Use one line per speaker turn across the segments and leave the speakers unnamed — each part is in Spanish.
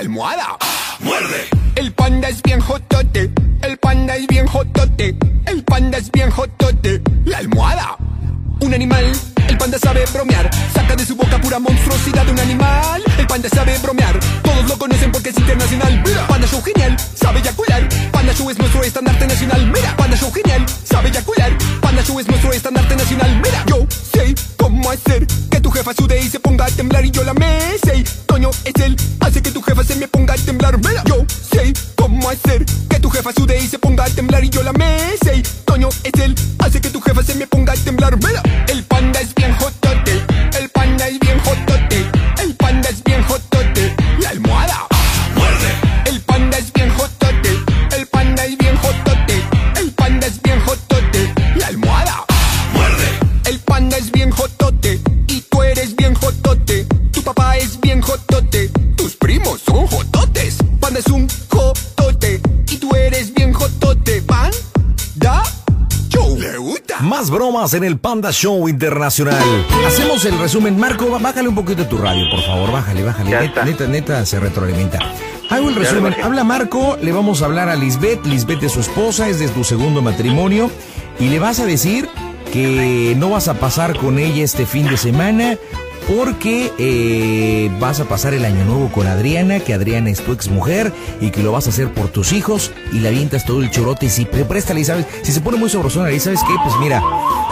almohada. Muerde. El panda es bien jotote. El panda es bien jotote. El panda es bien jotote. La almohada. Un animal. El panda sabe bromear. Saca de su boca pura monstruosidad de un animal. El panda sabe bromear. Todos lo conocen porque es internacional. Mira, panda show genial. Sabe eyacular. Panda show es nuestro estandarte nacional. Mira, panda show genial. Sabe eyacular. Panda show es nuestro estandarte nacional. Mira, yo sé cómo hacer que tu jefa sude y se ponga a temblar y yo la me sé. Toño es él. Se me ponga a temblar. Mira, yo sé cómo hacer que tu jefa sude y se ponga a temblar y yo la me sé. Toño es él. Hace que tu jefa se me ponga a temblar. Mira, el panda es bien jotote. El panda es bien jotote. El panda es bien jotote. La almohada. El panda es bien jotote. El panda es bien jotote. El panda es bien jotote. La almohada. El panda es bien jotote. Y tú eres bien jotote. Tu papá es bien jotote.
Más bromas en el Panda Show Internacional. Hacemos el resumen. Marco, bájale un poquito tu radio, por favor. Bájale, bájale. Neta, neta, neta, se retroalimenta. Hago el resumen. Habla Marco, le vamos a hablar a Lisbeth. Lisbeth es su esposa, es de tu segundo matrimonio. Y le vas a decir que no vas a pasar con ella este fin de semana porque eh, vas a pasar el año nuevo con Adriana, que Adriana es tu ex mujer y que lo vas a hacer por tus hijos y le avientas todo el chorote y si te préstale, ¿sabes? Si se pone muy sabrosona y ¿sabes qué? Pues mira,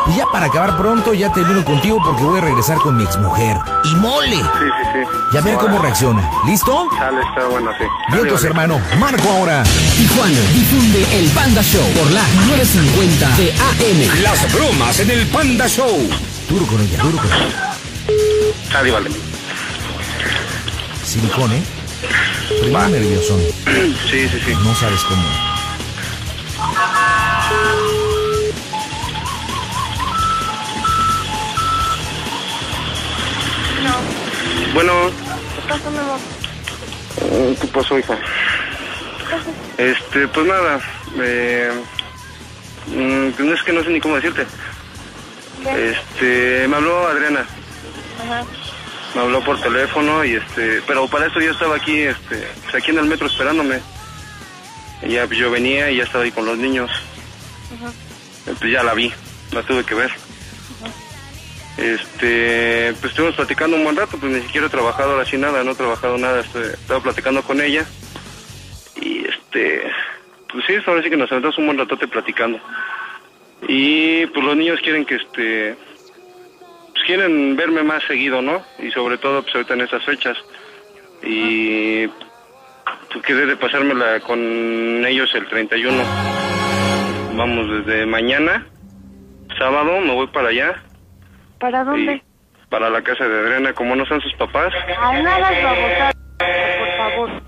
pues ya para acabar pronto ya termino contigo porque voy a regresar con mi ex mujer. ¡Y mole!
Sí, sí, sí.
Y a ver cómo reacciona. ¿Listo?
Sale, está bueno, sí. Vale.
hermano. Marco ahora.
Tijuana difunde el Panda Show por la 950 de AM.
Las bromas en el Panda Show.
Duro con ella, duro con ella.
Sale, vale.
Silicón, ¿eh? Primero nerviosón.
Sí, sí, sí.
No sabes cómo.
Bueno,
¿Qué pasa, mi amor?
eh, ¿qué pasó, hija? Este, pues nada, eh, mm, pues es que no sé ni cómo decirte.
¿Qué?
Este, me habló Adriana,
Ajá.
me habló por teléfono y este, pero para eso yo estaba aquí, este, aquí en el metro esperándome. Y ya yo venía y ya estaba ahí con los niños.
Ajá.
Pues ya la vi, la tuve que ver. Este, pues estuvimos platicando un buen rato, pues ni siquiera he trabajado ahora sí nada, no he trabajado nada, estoy, estaba platicando con ella. Y este, pues sí, ahora sí que nos aventamos un buen ratote platicando. Y pues los niños quieren que este, quieren verme más seguido, ¿no? Y sobre todo pues ahorita en estas fechas. Y pues quedé de pasármela con ellos el 31. Vamos desde mañana, sábado, me voy para allá.
¿Para dónde?
Y para la casa de Adriana, como no son sus papás.
Ay, no hagas babosadas, por favor.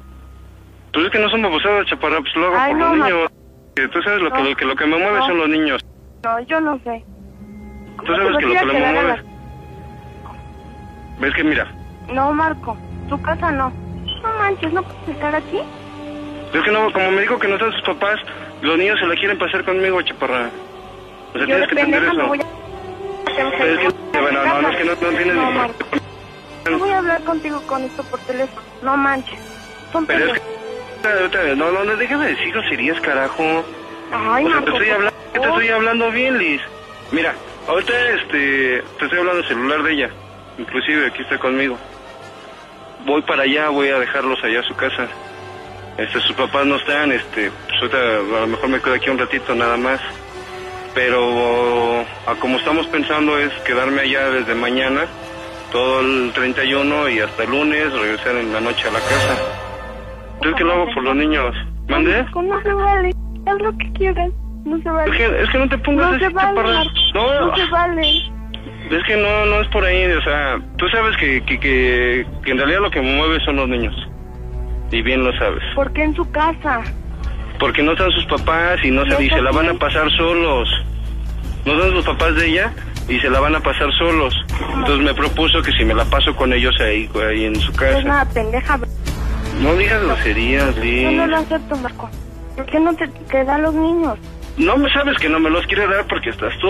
Pues es que no son babosadas, chaparra, pues lo hago
Ay,
por
no,
los niños. Que tú sabes lo que, lo que lo que me mueve
No.
son los niños.
No, yo no sé.
Tú sabes que lo que me mueve... ¿Ves que mira?
No, Marco, tu casa no. No manches, ¿no puedes estar aquí?
Es que no, como me dijo que no son sus papás, los niños se la quieren pasar conmigo, chaparra. O sea,
Yo
tienes que entender eso.
voy a...
Pero es que, bueno, no, no, es que no, no tienes
No, Marco. No voy a hablar contigo con esto por teléfono. No manches. Son
Pero es que... No, no, no, déjame decir groserías, carajo.
Ay,
o sea,
Marco,
te estoy, hablando, te estoy hablando bien, Liz. Mira, ahorita este, te estoy hablando del celular de ella. Inclusive aquí está conmigo. Voy para allá, voy a dejarlos allá a su casa. Este, sus papás no están, este, pues ahorita a lo mejor me quedo aquí un ratito nada más. Pero a como estamos pensando es quedarme allá desde mañana, todo el 31 y hasta el lunes, regresar en la noche a la casa. Entonces, ¿qué lo hago por los niños? ¿Mande?
No se vale. Haz lo que quieras. No se
Es
vale.
que, es que no te pongas
No
así,
vale.
No,
No se vale.
Es que no, no es por ahí, o sea, tú sabes que, que, que, que en realidad lo que me mueve son los niños. Y bien lo sabes.
¿Por qué en su casa?
Porque no están sus papás y no se, y se la van a pasar solos. No son los papás de ella y se la van a pasar solos. Entonces me propuso que si me la paso con ellos ahí, ahí en su
No es
casa.
nada pendeja.
No digas groserías,
Yo
Liz.
no lo acepto, Marco. ¿Por qué no te, te da los niños?
No me sabes que no me los quiere dar porque estás tú.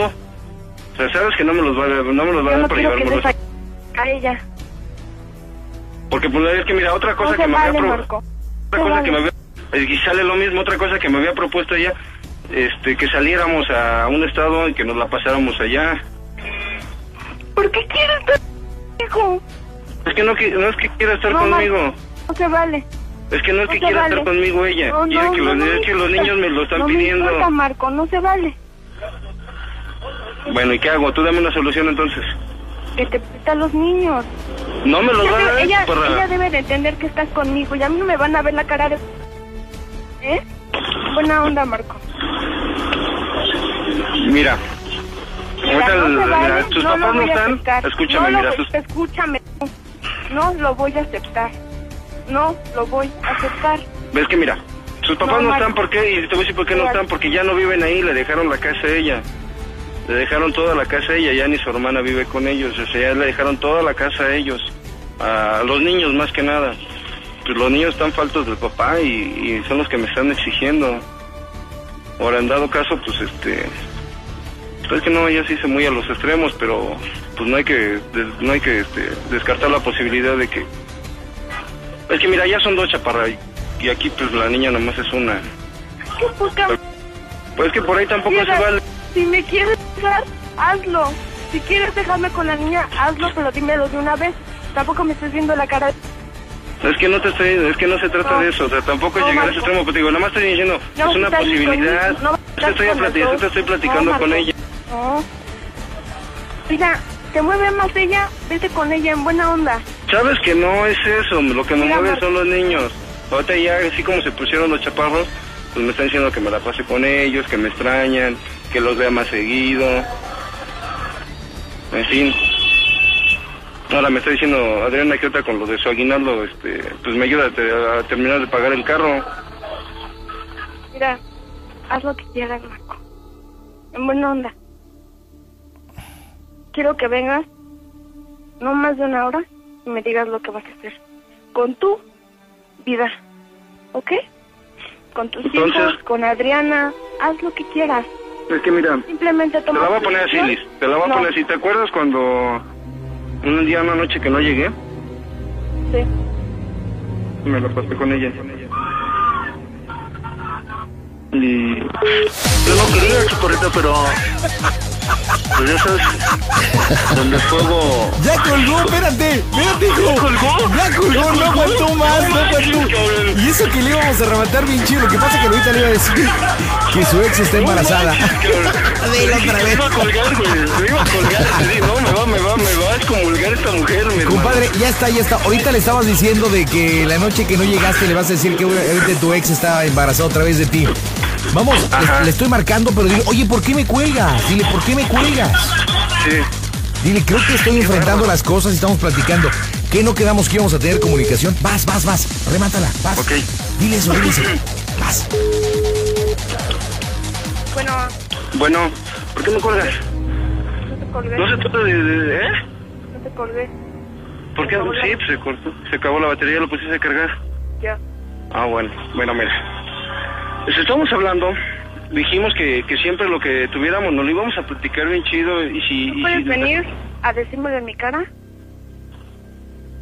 Sabes que no me los va a, no me los va a dar
no
llevármelos.
les a ella.
Porque pues es que mira, otra cosa
No
que me
vale,
había pro-
Marco.
otra cosa
vale.
que me había y sale lo mismo, otra cosa que me había propuesto ella, este que saliéramos a un estado y que nos la pasáramos allá.
¿Por qué quieres estar conmigo?
Es que no, no es que quiera estar conmigo.
No se vale.
Es que no es que quiera estar conmigo ella. Quiere que, los, es que los niños me lo están pidiendo.
Marco, no se vale.
Bueno, ¿y qué hago? Tú dame una solución entonces.
Que te presta a los niños.
No me los
Ella,
van a dar
ella,
para...
ella debe de entender que estás conmigo y a mí no me van a ver la cara de... ¿Eh? Buena onda, Marco.
Mira.
Mira, no
el- tus
no
papás no están. Escúchame,
no
mira,
Escúchame. No lo voy a aceptar. No lo voy a aceptar.
¿Ves que mira? Sus papás
No,
no, están, ¿por qué? Y te voy a decir por qué no están, porque ya no viven ahí, le dejaron la casa a ella. Le dejaron toda la casa a ella, ya ni su hermana vive con ellos, o sea, ya le dejaron toda la casa a ellos. A los niños más que nada. Pues los niños están faltos del papá y, y son los que me están exigiendo. Ahora, en dado caso, pues este... pues Es que no, ella sí se muy a los extremos, pero pues no hay que, no hay que este, descartar la posibilidad de que es que mira, ya son dos chaparras y, aquí pues la niña nomás es una.
¿Qué poca
Pues es que por ahí tampoco se
Mira,
vale.
Si me quieres hazlo. Si quieres dejarme con la niña, hazlo, pero dímelo de una vez. Tampoco me estés viendo la cara.
Es que no te estoy, es que no se trata
No.
de eso, o sea, tampoco
No,
llegar a ese extremo, pues digo, nada más estoy diciendo,
No,
es una posibilidad. Yo te estoy, yo te platicando con ella.
Mira, te mueve más ella, vete con ella en buena onda.
Sabes que no es eso, lo que me
Mira,
mueve
Marco.
son los niños. Ahorita ya, así como se pusieron los chaparros, pues me están diciendo que me la pase con ellos, que me extrañan, que los vea más seguido. En fin. Ahora me está diciendo Adriana que ahorita con lo de su aguinaldo, este, pues me ayuda a, te- a terminar de pagar el carro.
Mira, haz lo que quieras, Marco. En buena onda. Quiero que vengas, no más de una hora, y me digas lo que vas a hacer. Con tu vida, ¿ok? Con tus
Entonces-
hijos, con Adriana, haz lo que quieras.
Es que mira,
Simplemente
te la voy a poner así. Liz. Te la voy a poner así. ¿Te acuerdas cuando un día, una noche que no llegué?
Sí.
Me la pasé con ella. Y yo no quería, Chicorrita, pero pues ya sabes, donde el fuego
Ya colgó, espérate, espérate, hijo. ¿Ya colgó? Ya colgó, no aguantó más, no aguantó. Y eso que le íbamos a rematar bien chido, lo que pasa es que ahorita le iba a decir que su ex está embarazada. Dilo otra
Me
vez.
iba a colgar, güey. Me iba a colgar. No, me va, me va, me va a excomulgar esta mujer, mi.
Compadre, ya está, ya está. Ahorita le estabas diciendo de que la noche que no llegaste le vas a decir que obviamente tu ex está embarazada otra vez de ti. Vamos, le, le estoy marcando, pero dile, oye, ¿por qué me cuelgas? Dile, ¿por qué me cuelgas?
Sí.
Dile, creo que estoy enfrentando las cosas y estamos platicando. ¿Qué no quedamos que íbamos a tener comunicación? Vas, vas, vas, remátala, vas.
Ok.
Dile eso, dile eso. Vas.
Bueno,
Bueno, ¿por qué me colgas?
no te colgué.
No se trata de... de- ¿Eh?
No te colgué.
¿Por qué? Sí, pues se cortó. Se acabó la batería, lo pusiste a cargar.
Ya.
Ah, bueno. Bueno, mira. Pues estamos hablando, dijimos que, que siempre lo que tuviéramos nos lo íbamos a platicar bien chido y si... y
¿Puedes
si-
venir a decírmelo en mi cara?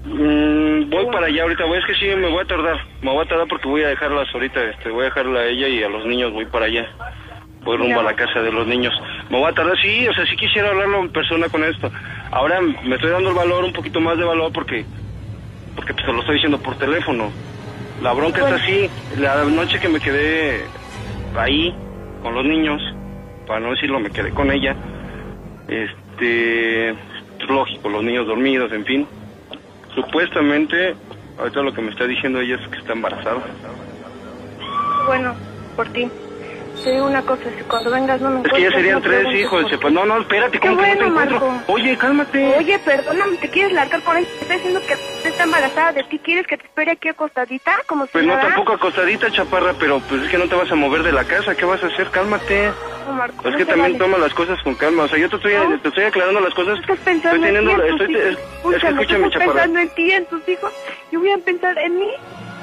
Mm, voy para allá ahorita, voy, es que sí, me voy a tardar. Me voy a tardar porque voy a dejarlas ahorita, este, voy a dejarla a ella y a los niños, voy para allá. Voy rumbo a la casa de los niños. Me voy a tardar, sí, o sea, sí quisiera hablarlo en persona con esto. Ahora me estoy dando el valor, un poquito más de valor porque, porque pues, te lo estoy diciendo por teléfono. La bronca está así, la noche que me quedé ahí con los niños, para no decirlo, me quedé con ella. Este, es lógico, los niños dormidos, en fin. Supuestamente, ahorita lo que me está diciendo ella es que está embarazada.
Bueno, por ti. Te digo una cosa, si cuando vengas no me
Es que ya
encuentras,
serían
no
tres hijos.
por
pues no, no, espérate, ¿cómo que no te encuentro?
Marco.
Oye, cálmate.
Oye, perdóname, ¿te quieres largar con él? Te está diciendo que está embarazada de ti. ¿Quieres que te espere aquí acostadita? Como si
Pues no, tampoco acostadita, chaparra, pero pues es que no te vas a mover de la casa. ¿Qué vas a hacer? Cálmate.
Marco,
Es
no
que también
vale.
toma las cosas con calma. O sea, yo te estoy,
No.
te estoy aclarando las cosas.
Estás pensando
estoy teniendo,
en ti, en tus
estoy,
hijos.
es, que
estás pensando en ti, en tus hijos. Yo voy a pensar en mí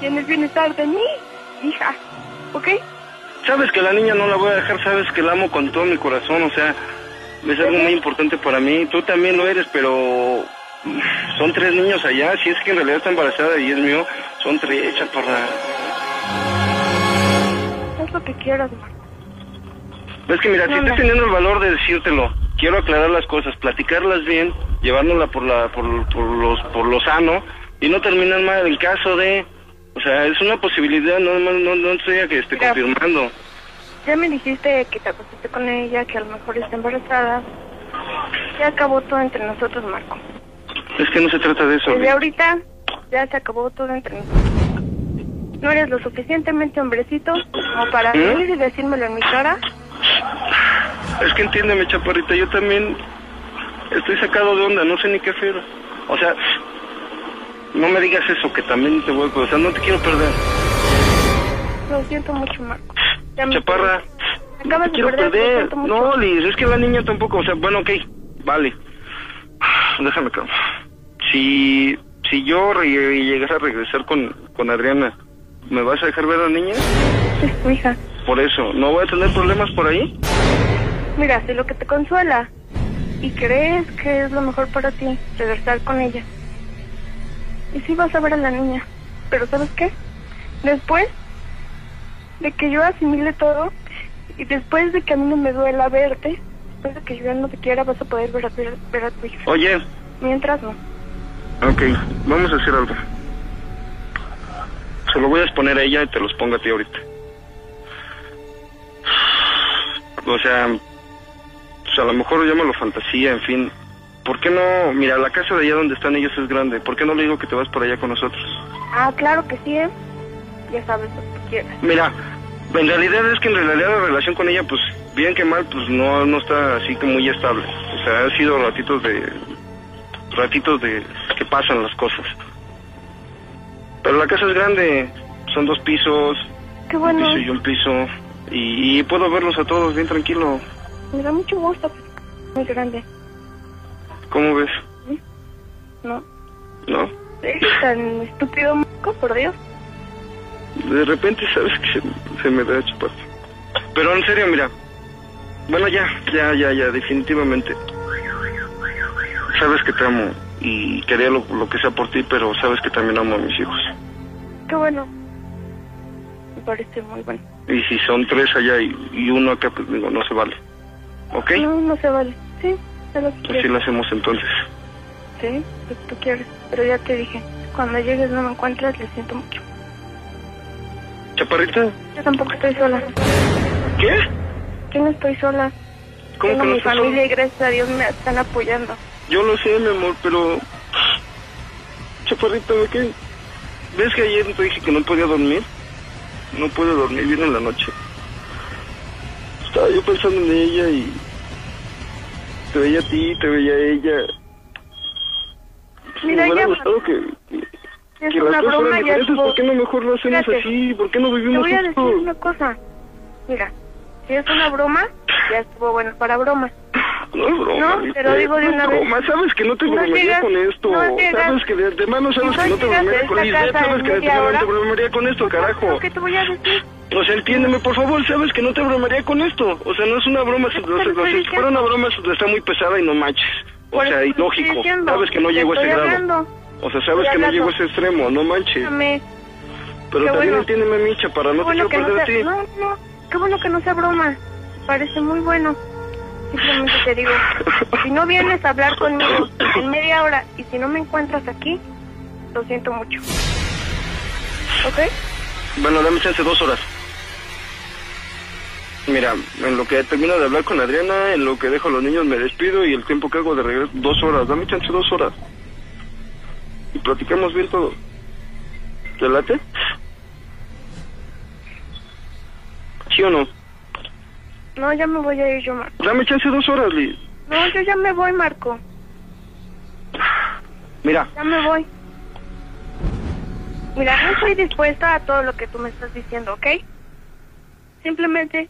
y en el bienestar de mi hija. ¿Ok?
Sabes que la niña no la voy a dejar, sabes que la amo con todo mi corazón, o sea, es algo muy importante para mí. Tú también lo eres, pero Son tres niños allá, si es que en realidad está embarazada y es mío, son tres, chaparra.
Haz lo que quieras.
Es que mira, si estoy
no.
teniendo el valor de decírtelo, quiero aclarar las cosas, platicarlas bien, llevárnosla por la, por, por los, por lo sano y no terminar mal el caso de, sea, es una posibilidad, no, no, no, no estoy a que esté
Mira.
confirmando.
Ya me dijiste que te acostaste con ella, que a lo mejor está embarazada. Ya acabó todo entre nosotros, Marco.
Es que no se trata de eso.
Desde ahorita ya se acabó todo entre nosotros. No eres lo suficientemente hombrecito como para
¿Mm?
venir y decírmelo en mi cara.
Es que entiéndeme, chaparrita, yo también estoy sacado de onda, no sé ni qué hacer. O sea, no me digas eso, que también te voy a... O sea, no te quiero perder.
Lo siento mucho, Marco. Ya me-
Chaparra, te
de
quiero
perder.
No, Liz, es que la niña tampoco, o sea, bueno, ok, vale. Déjame acá. Si, si yo llegara a regresar con, con Adriana, ¿me vas a dejar ver a la niña?
Es tu hija.
Por eso, ¿no voy a tener problemas por ahí?
Mira, si lo que te consuela y crees que es lo mejor para ti, regresar con ella. Y sí vas a ver a la niña. Pero ¿sabes qué? Después de que yo asimile todo y después de que a mí no me duela verte, después de que yo ya no te quiera, vas a poder ver a, ver, ver a tu hija.
Oye,
Mientras no.
ok, vamos a hacer algo. Se lo voy a exponer a ella y te los pongo a ti ahorita. O sea, pues a lo mejor llámalo fantasía, en fin. ¿Por qué no? Mira, la casa de allá donde están ellos es grande. ¿Por qué no le digo que te vas por allá con nosotros?
Ah, claro que sí, ¿eh? Ya sabes lo que quieras.
Mira, en realidad es que en realidad la relación con ella, pues bien que mal, pues no, no está así que muy estable. O sea, han sido ratitos de... ratitos de que pasan las cosas. Pero la casa es grande, son dos pisos,
Qué
un
bueno.
piso y un piso. Y, y puedo verlos a todos bien tranquilo.
Me da mucho gusto. Muy grande.
¿Cómo ves?
¿No?
¿No?
Eres tan estúpido, Marco, por Dios.
De repente sabes que se, se me da chupar. Pero en serio, mira. Bueno, ya, ya, ya, ya, definitivamente. Sabes que te amo y quería lo, lo que sea por ti, pero sabes que también amo a mis hijos.
Qué bueno. Me parece muy bueno.
Y si son tres allá y, y uno acá, pues digo, no se vale. ¿Ok?
No, no se vale. Sí, es
Así
quieres.
lo hacemos entonces.
Sí, lo que tú quieres. Pero ya te dije, cuando llegues no me encuentras, le siento mucho.
¿Chaparrita?
Yo tampoco estoy sola.
¿Qué?
Yo no estoy sola.
¿Cómo
Tengo
que no
mi familia
sola?
y gracias a Dios me están apoyando.
Yo lo sé, mi amor, pero... Chaparrita, ¿de qué? ¿Ves que ayer te dije que no podía dormir? No puedo dormir bien en la noche. Estaba yo pensando en ella y... Te veía a ti, te veía a ella.
Mira,
Me hubiera
ya,
gustado que, que,
es
que las
una
cosas
broma,
fueran
estuvo.
¿Por qué no mejor lo hacemos
Fíjate,
así? ¿Por qué no
Te
vivimos
voy a decir
juntos?
una cosa. Mira, si es una broma, ya estuvo bueno para broma.
No es broma.
No, te lo digo de una vez.
broma. Sabes que no te
No
bromearía con esto.
no llegas-
sabes que de antemano sabes
no
que no te bromearía con
casa
Sabes
en
que de antemano no te bromearía con esto, carajo.
¿Qué te voy a decir?
O sea, entiéndeme, por favor, sabes que no te bromearía con esto. O sea, no es una broma. Si,
te
o sea, si fuera una broma, está muy pesada y no manches. O
Por
sea,
te
ilógico. Sabes que no
Te
llego a ese
estoy
grado.
hablando.
O sea, sabes
Estoy
que no
hablando.
llego a ese extremo, no manches. Pero
Qué
también
bueno.
entiéndeme, Micha, para no te
bueno
quiero
que no
perder a
sea...
ti.
No, no. Qué bueno que no sea broma. Parece muy bueno. Simplemente te digo, si no vienes a hablar conmigo en media hora y si no me encuentras aquí, lo siento mucho. ¿Ok?
Bueno, dame chance dos horas. Mira, en lo que termino de hablar con Adriana, en lo que dejo a los niños me despido y el tiempo que hago de regreso, dos horas. Dame chance dos horas. Y platicamos bien todo. ¿Te late? ¿Sí o no?
No, ya me voy a ir yo, Marco.
Dame chance dos horas, Liz.
No, yo ya me voy, Marco.
Mira,
Ya me voy. Mira, no estoy dispuesta a todo lo que tú me estás diciendo, ¿ok? Simplemente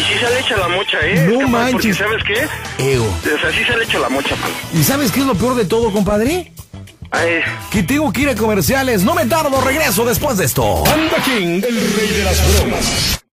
Y
sí
se
le echa la
mocha, ¿eh?
No manches.
Porque, ¿Sabes qué?
Ego.
O sea, sí se le echa la mocha, man.
¿Y sabes qué es lo peor de todo, compadre?
Ay.
Que tengo que ir a comerciales. No me tardo, regreso después de esto.
Anda King, el rey de las bromas.